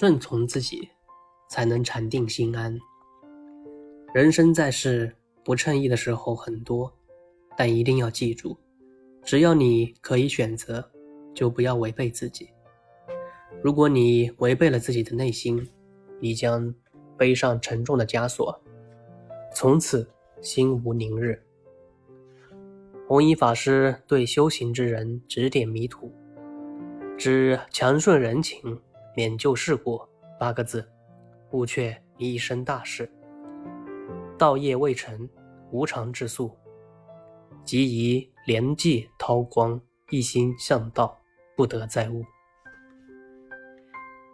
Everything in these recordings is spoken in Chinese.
顺从自己，才能禅定心安。人生在世，不称意的时候很多，但一定要记住，只要你可以选择，就不要违背自己。如果你违背了自己的内心，你将背上沉重的枷锁，从此心无宁日。弘一法师对修行之人指点迷途，指强顺人情。免旧事过八个字，悟却一生大事。道业未成，无常之速，即宜连济韬光，一心向道，不得再悟。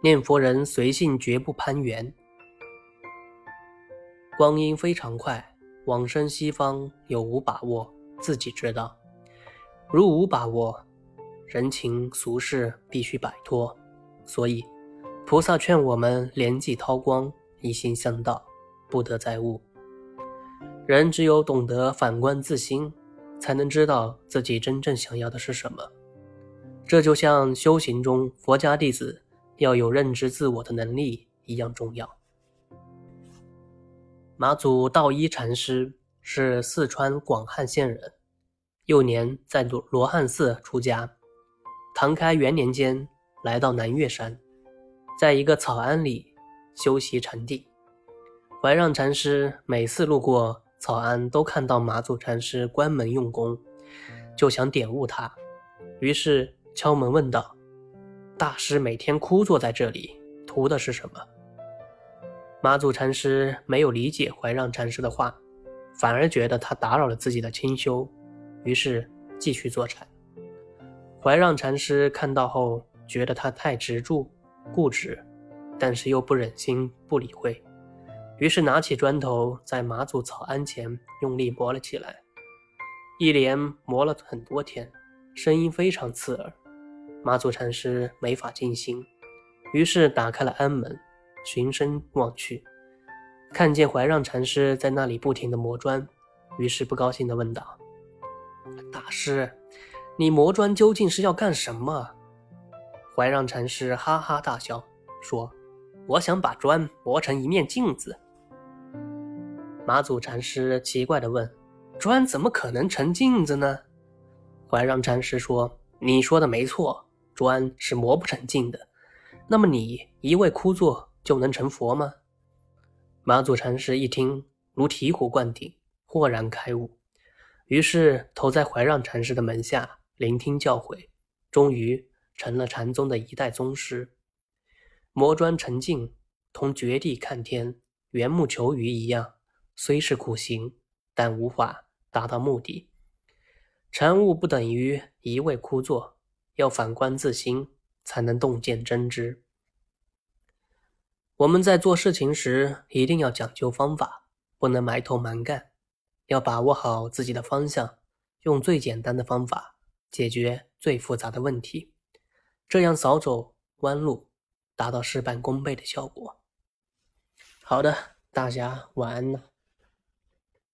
念佛人随性绝不攀缘，光阴非常快，往生西方有无把握，自己知道。如无把握，人情俗事必须摆脱。所以，菩萨劝我们连济韬光，一心向道，不得再悟。人只有懂得反观自心，才能知道自己真正想要的是什么。这就像修行中佛家弟子要有认知自我的能力一样重要。马祖道一禅师是四川广汉县人，幼年在罗罗汉寺出家，唐开元年间。来到南岳山，在一个草庵里修习禅定。怀让禅师每次路过草庵，都看到马祖禅师关门用功，就想点悟他，于是敲门问道：“大师每天枯坐在这里，图的是什么？”马祖禅师没有理解怀让禅师的话，反而觉得他打扰了自己的清修，于是继续坐禅。怀让禅师看到后。觉得他太执着、固执，但是又不忍心不理会，于是拿起砖头在马祖草庵前用力磨了起来，一连磨了很多天，声音非常刺耳。马祖禅师没法静心，于是打开了庵门，循声望去，看见怀让禅师在那里不停地磨砖，于是不高兴地问道：“大师，你磨砖究竟是要干什么？”怀让禅师哈哈大笑，说：“我想把砖磨成一面镜子。”马祖禅师奇怪地问：“砖怎么可能成镜子呢？”怀让禅师说：“你说的没错，砖是磨不成镜的。那么你一味枯坐就能成佛吗？”马祖禅师一听，如醍醐灌顶，豁然开悟，于是投在怀让禅师的门下，聆听教诲，终于。成了禅宗的一代宗师，磨砖成镜，同掘地看天、缘木求鱼一样，虽是苦行，但无法达到目的。禅悟不等于一味枯坐，要反观自心，才能洞见真知。我们在做事情时，一定要讲究方法，不能埋头蛮干，要把握好自己的方向，用最简单的方法解决最复杂的问题。这样少走弯路，达到事半功倍的效果。好的，大家晚安了。